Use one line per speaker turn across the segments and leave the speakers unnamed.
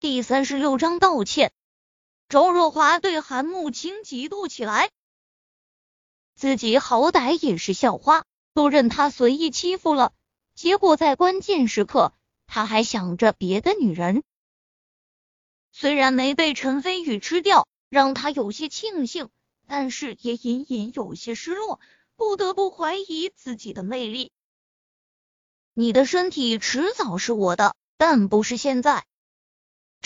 第三十六章道歉。周若华对韩慕清嫉妒起来，自己好歹也是校花，都任他随意欺负了，结果在关键时刻，他还想着别的女人。虽然没被陈飞宇吃掉，让他有些庆幸，但是也隐隐有些失落，不得不怀疑自己的魅力。你的身体迟早是我的，但不是现在。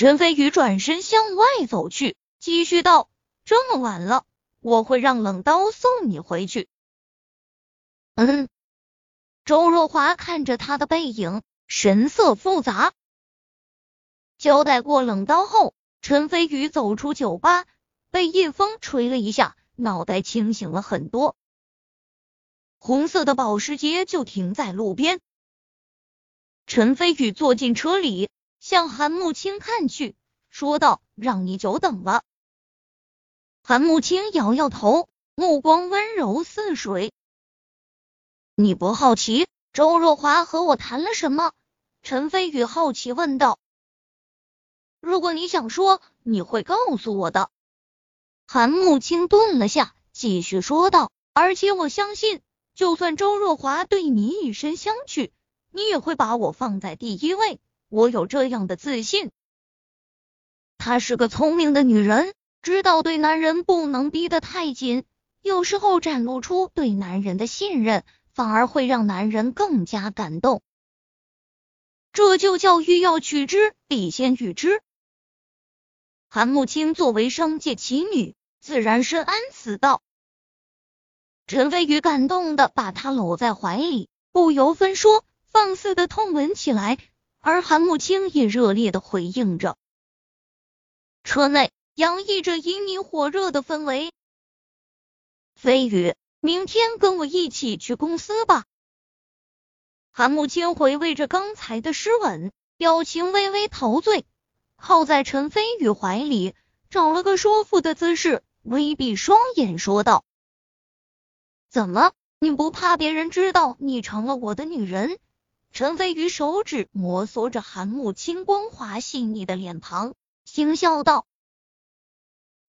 陈飞宇转身向外走去，继续道：“这么晚了，我会让冷刀送你回去。”嗯。周若华看着他的背影，神色复杂。交代过冷刀后，陈飞宇走出酒吧，被夜风吹了一下，脑袋清醒了很多。红色的保时捷就停在路边。陈飞宇坐进车里。向韩慕青看去，说道：“让你久等了。”韩慕青摇摇头，目光温柔似水。你不好奇周若华和我谈了什么？陈飞宇好奇问道。如果你想说，你会告诉我的。韩慕青顿了下，继续说道：“而且我相信，就算周若华对你以身相许，你也会把我放在第一位。”我有这样的自信，她是个聪明的女人，知道对男人不能逼得太紧，有时候展露出对男人的信任，反而会让男人更加感动。这就叫欲要取之，必先予之。韩慕清作为商界奇女，自然深谙此道。陈飞宇感动的把她搂在怀里，不由分说，放肆的痛吻起来。而韩慕清也热烈的回应着，车内洋溢着旖旎火热的氛围。飞宇，明天跟我一起去公司吧。韩慕清回味着刚才的湿吻，表情微微陶醉，靠在陈飞宇怀里，找了个舒服的姿势，微闭双眼说道：“怎么，你不怕别人知道你成了我的女人？”陈飞宇手指摩挲着韩慕清光滑细腻的脸庞，轻笑道：“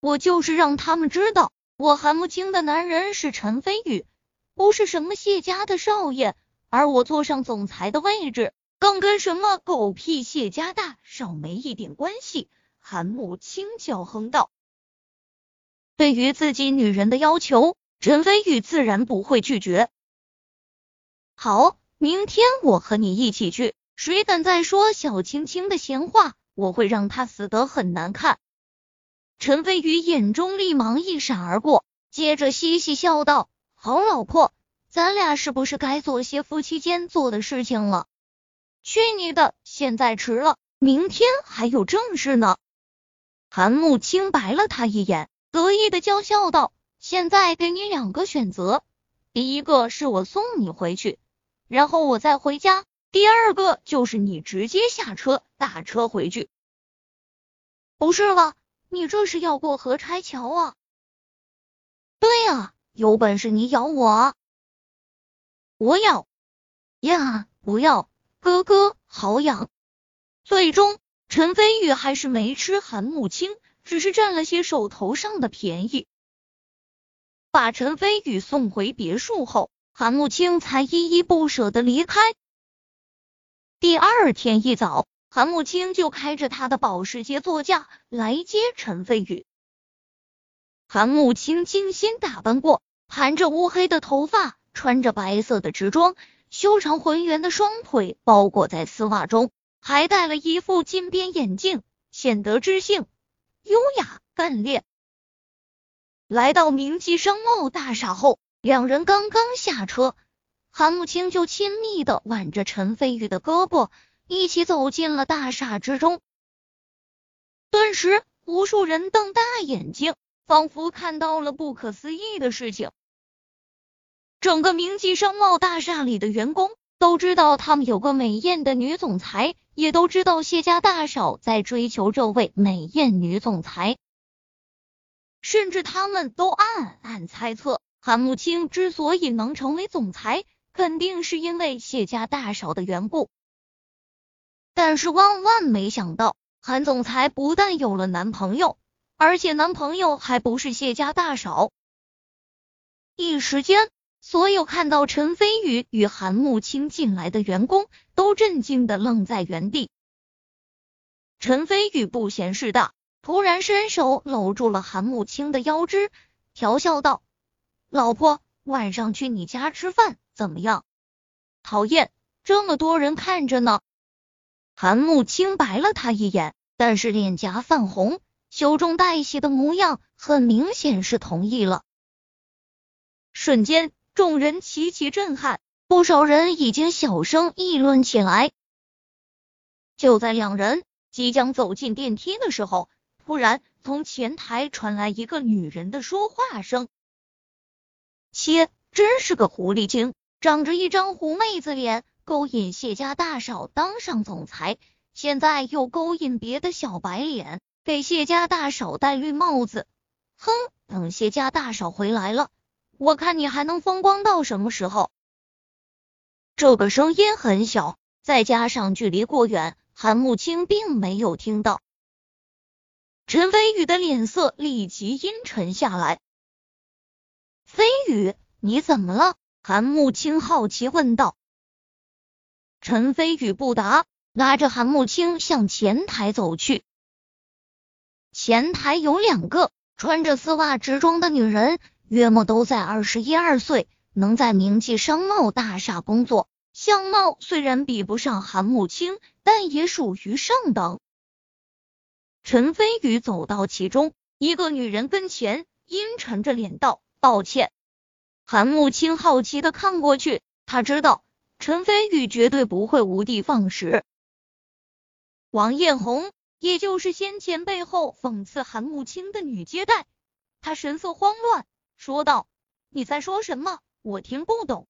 我就是让他们知道，我韩慕清的男人是陈飞宇，不是什么谢家的少爷。而我坐上总裁的位置，更跟什么狗屁谢家大少没一点关系。”韩慕清叫哼道：“对于自己女人的要求，陈飞宇自然不会拒绝。”好。明天我和你一起去，谁敢再说小青青的闲话，我会让他死得很难看。陈飞宇眼中立芒一闪而过，接着嘻嘻笑道：“好老婆，咱俩是不是该做些夫妻间做的事情了？”去你的！现在迟了，明天还有正事呢。韩慕清白了他一眼，得意的娇笑道：“现在给你两个选择，第一个是我送你回去。”然后我再回家。第二个就是你直接下车打车回去。不是吧？你这是要过河拆桥啊？对呀，有本事你咬我！我咬呀！不要，哥哥好痒。最终，陈飞宇还是没吃韩慕清，只是占了些手头上的便宜。把陈飞宇送回别墅后。韩慕清才依依不舍的离开。第二天一早，韩慕清就开着他的保时捷座驾来接陈飞宇。韩慕清精心打扮过，盘着乌黑的头发，穿着白色的直装，修长浑圆的双腿包裹在丝袜中，还戴了一副金边眼镜，显得知性、优雅、干练。来到明记商贸大厦后。两人刚刚下车，韩慕清就亲密的挽着陈飞宇的胳膊，一起走进了大厦之中。顿时，无数人瞪大眼睛，仿佛看到了不可思议的事情。整个明记商贸大厦里的员工都知道，他们有个美艳的女总裁，也都知道谢家大少在追求这位美艳女总裁，甚至他们都暗暗猜测。韩慕清之所以能成为总裁，肯定是因为谢家大少的缘故。但是万万没想到，韩总裁不但有了男朋友，而且男朋友还不是谢家大少。一时间，所有看到陈飞宇与韩慕清进来的员工都震惊的愣在原地。陈飞宇不嫌事大，突然伸手搂住了韩慕清的腰肢，调笑道：“老婆，晚上去你家吃饭怎么样？”讨厌，这么多人看着呢。韩慕清白了他一眼，但是脸颊泛红，羞中带喜的模样，很明显是同意了。瞬间，众人齐齐震撼，不少人已经小声议论起来。就在两人。即将走进电梯的时候，突然从前台传来一个女人的说话声：“切，真是个狐狸精，长着一张狐妹子脸，勾引谢家大少当上总裁，现在又勾引别的小白脸，给谢家大少戴绿帽子。哼，等谢家大少回来了，我看你还能风光到什么时候？”这个声音很小，再加上距离过远。韩慕清并没有听到，陈飞宇的脸色立即阴沉下来。飞宇，你怎么了？韩慕清好奇问道。陈飞宇不答，拉着韩慕清向前台走去。前台有两个穿着丝袜直装的女人，约莫都在二十一二岁，能在名记商贸大厦工作。相貌虽然比不上韩慕清，但也属于上等。陈飞宇走到其中一个女人跟前，阴沉着脸道：“抱歉。”韩慕清好奇的看过去，他知道陈飞宇绝对不会无的放矢。王艳红，也就是先前背后讽刺韩慕清的女接待，她神色慌乱，说道：“你在说什么？我听不懂。”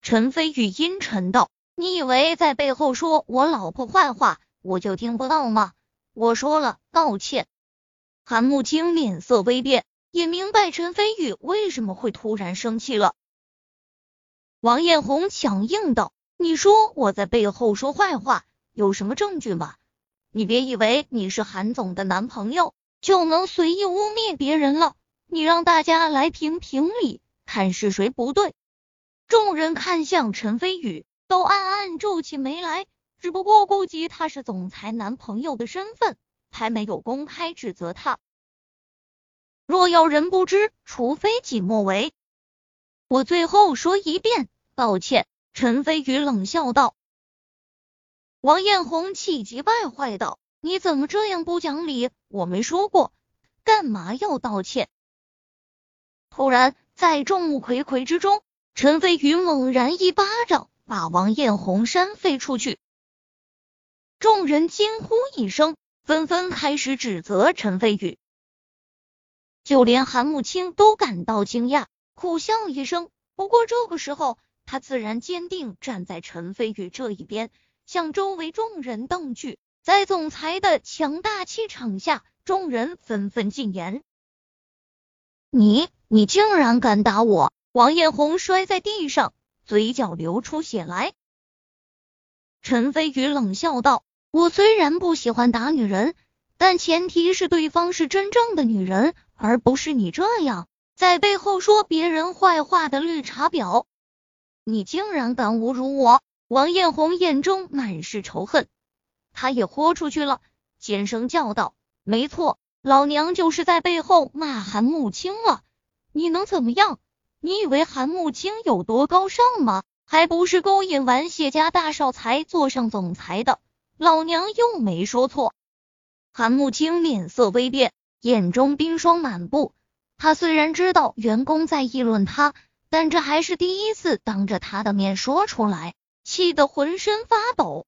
陈飞宇阴沉道：“你以为在背后说我老婆坏话，我就听不到吗？我说了，道歉。”韩慕清脸色微变，也明白陈飞宇为什么会突然生气了。王艳红强硬道：“你说我在背后说坏话，有什么证据吗？你别以为你是韩总的男朋友就能随意污蔑别人了。你让大家来评评理，看是谁不对。”众人看向陈飞宇，都暗暗皱起眉来。只不过顾及他是总裁男朋友的身份，还没有公开指责他。若要人不知，除非己莫为。我最后说一遍，抱歉。陈飞宇冷笑道。王艳红气急败坏道：“你怎么这样不讲理？我没说过，干嘛要道歉？”突然，在众目睽睽之中。陈飞宇猛然一巴掌把王艳红扇飞出去，众人惊呼一声，纷纷开始指责陈飞宇。就连韩慕清都感到惊讶，苦笑一声。不过这个时候，他自然坚定站在陈飞宇这一边，向周围众人瞪去。在总裁的强大气场下，众人纷纷禁言：“你，你竟然敢打我！”王艳红摔在地上，嘴角流出血来。陈飞宇冷笑道：“我虽然不喜欢打女人，但前提是对方是真正的女人，而不是你这样在背后说别人坏话的绿茶婊。你竟然敢侮辱我！”王艳红眼中满是仇恨，她也豁出去了，尖声叫道：“没错，老娘就是在背后骂韩慕清了，你能怎么样？”你以为韩慕清有多高尚吗？还不是勾引完谢家大少才坐上总裁的，老娘又没说错。韩慕清脸色微变，眼中冰霜满布。他虽然知道员工在议论他，但这还是第一次当着他的面说出来，气得浑身发抖。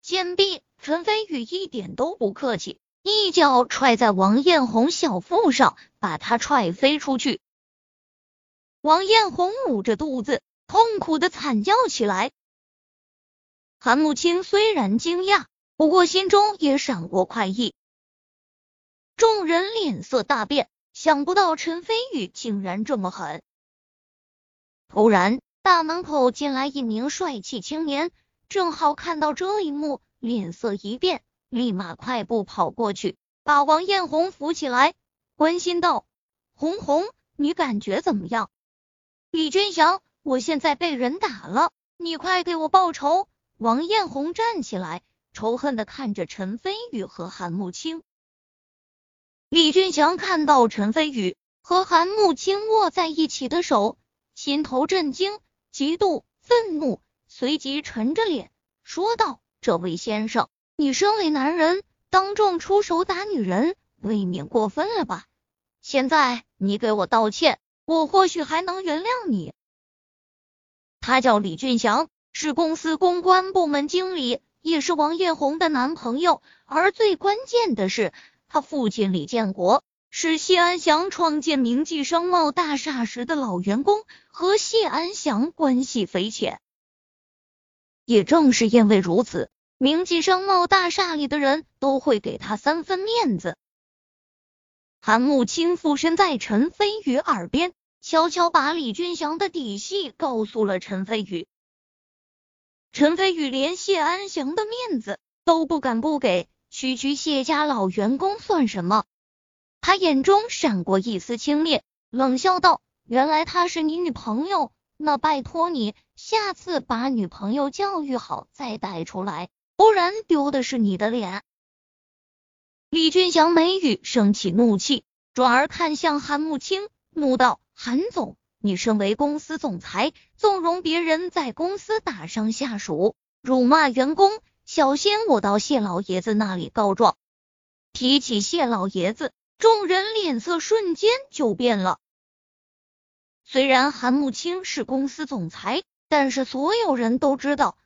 贱婢，陈飞宇一点都不客气，一脚踹在王艳红小腹上，把她踹飞出去。王艳红捂着肚子，痛苦的惨叫起来。韩慕清虽然惊讶，不过心中也闪过快意。众人脸色大变，想不到陈飞宇竟然这么狠。突然，大门口进来一名帅气青年，正好看到这一幕，脸色一变，立马快步跑过去，把王艳红扶起来，关心道：“红红，你感觉怎么样？”李君祥，我现在被人打了，你快给我报仇！王艳红站起来，仇恨的看着陈飞宇和韩慕清。李俊祥看到陈飞宇和韩慕清握在一起的手，心头震惊、嫉妒、愤怒，随即沉着脸说道。这位先生，你身为男人，当众出手打女人，未免过分了吧？现在你给我道歉，我或许还能原谅你。他叫李俊祥，是公司公关部门经理，也是王艳红的男朋友。而最关键的是，他父亲李建国是谢安祥创建明记商贸大厦时的老员工，和谢安祥关系匪浅。也正是因为如此，明记商贸大厦里的人都会给他三分面子。韩慕清附身在陈飞宇耳边，悄悄把李俊祥的底细告诉了陈飞宇。陈飞宇连谢安祥的面子都不敢不给，区区谢家老员工算什么？他眼中闪过一丝轻蔑，冷笑道：“原来她是你女朋友。”那拜托你，下次把女朋友教育好再带出来，不然丢的是你的脸。李俊祥眉宇升起怒气，转而看向韩慕清，怒道：“韩总，你身为公司总裁，纵容别人在公司打伤下属，辱骂员工，小心我到谢老爷子那里告状。”提起谢老爷子，众人脸色瞬间就变了。虽然韩慕清是公司总裁，但是所有人都知道，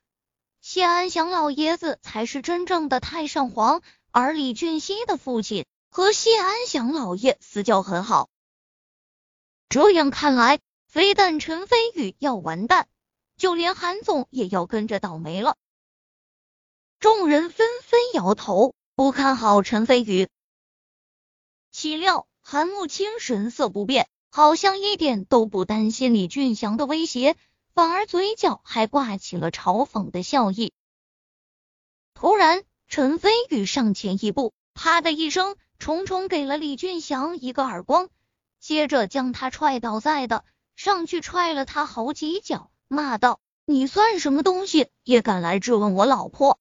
谢安祥老爷子才是真正的太上皇。而李俊熙的父亲和谢安祥老爷私交很好，这样看来，非但陈飞宇要完蛋，就连韩总也要跟着倒霉了。众人纷纷摇头，不看好陈飞宇。岂料韩慕清神色不变。好像一点都不担心李俊祥的威胁，反而嘴角还挂起了嘲讽的笑意。突然，陈飞宇上前一步，啪的一声，重重给了李俊祥一个耳光，接着将他踹倒在的，上去踹了他好几脚，骂道：“你算什么东西，也敢来质问我老婆？”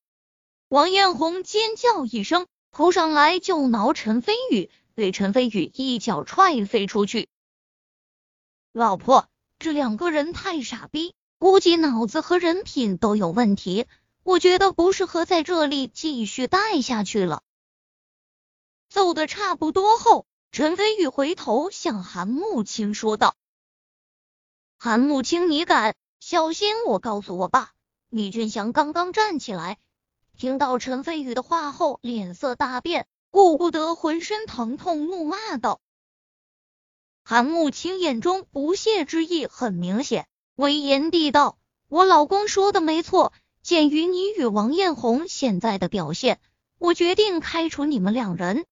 王艳红尖叫一声，扑上来就挠陈飞宇，被陈飞宇一脚踹飞出去。老婆，这两个人太傻逼，估计脑子和人品都有问题。我觉得不适合在这里继续待下去了。揍的差不多后，陈飞宇回头向韩慕清说道：“韩慕清，你敢？小心我告诉我爸！”李俊祥刚刚站起来，听到陈飞宇的话后，脸色大变，顾不得浑身疼痛，怒骂道。韩慕青眼中不屑之意很明显，威严地道：“我老公说的没错，鉴于你与王艳红现在的表现，我决定开除你们两人。”